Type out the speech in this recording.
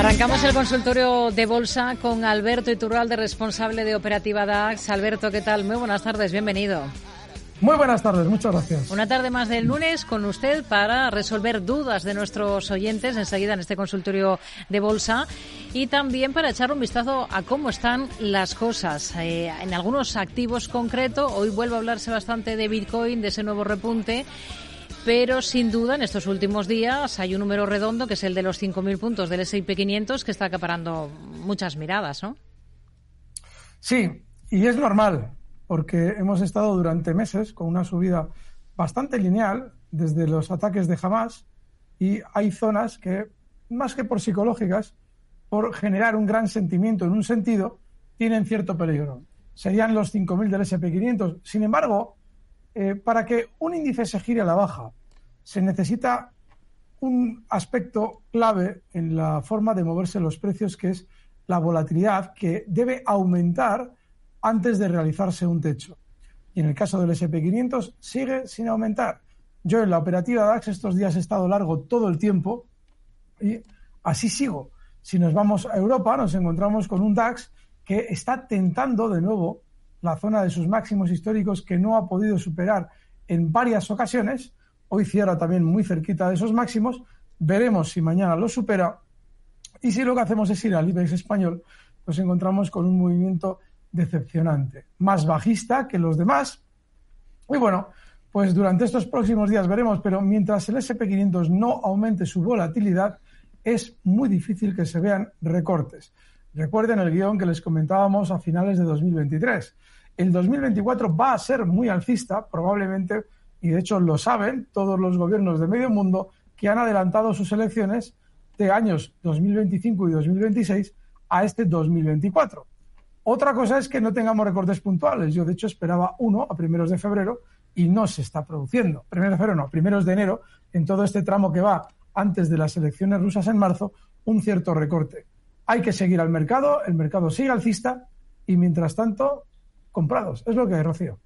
Arrancamos el consultorio de bolsa con Alberto Iturralde, responsable de Operativa DAX. Alberto, ¿qué tal? Muy buenas tardes, bienvenido. Muy buenas tardes, muchas gracias. Una tarde más del lunes con usted para resolver dudas de nuestros oyentes enseguida en este consultorio de bolsa y también para echar un vistazo a cómo están las cosas. Eh, en algunos activos concretos, hoy vuelve a hablarse bastante de Bitcoin, de ese nuevo repunte pero sin duda en estos últimos días hay un número redondo que es el de los 5.000 puntos del S&P 500 que está acaparando muchas miradas, ¿no? Sí, y es normal, porque hemos estado durante meses con una subida bastante lineal desde los ataques de Hamas y hay zonas que, más que por psicológicas, por generar un gran sentimiento en un sentido, tienen cierto peligro. Serían los 5.000 del SP500. Sin embargo, eh, para que un índice se gire a la baja, se necesita un aspecto clave en la forma de moverse los precios, que es la volatilidad, que debe aumentar antes de realizarse un techo. Y en el caso del SP500 sigue sin aumentar. Yo en la operativa DAX estos días he estado largo todo el tiempo y así sigo. Si nos vamos a Europa, nos encontramos con un DAX que está tentando de nuevo la zona de sus máximos históricos que no ha podido superar en varias ocasiones. Hoy cierra también muy cerquita de esos máximos. Veremos si mañana lo supera. Y si lo que hacemos es ir al IBEX español, nos encontramos con un movimiento decepcionante, más bajista que los demás. Y bueno, pues durante estos próximos días veremos, pero mientras el SP500 no aumente su volatilidad, es muy difícil que se vean recortes. Recuerden el guion que les comentábamos a finales de 2023. El 2024 va a ser muy alcista, probablemente, y de hecho lo saben todos los gobiernos de medio mundo que han adelantado sus elecciones de años 2025 y 2026 a este 2024. Otra cosa es que no tengamos recortes puntuales. Yo, de hecho, esperaba uno a primeros de febrero y no se está produciendo. Primeros de febrero, no, primeros de enero, en todo este tramo que va antes de las elecciones rusas en marzo, un cierto recorte. Hay que seguir al mercado, el mercado sigue alcista y mientras tanto, comprados. Es lo que hay, Rocío.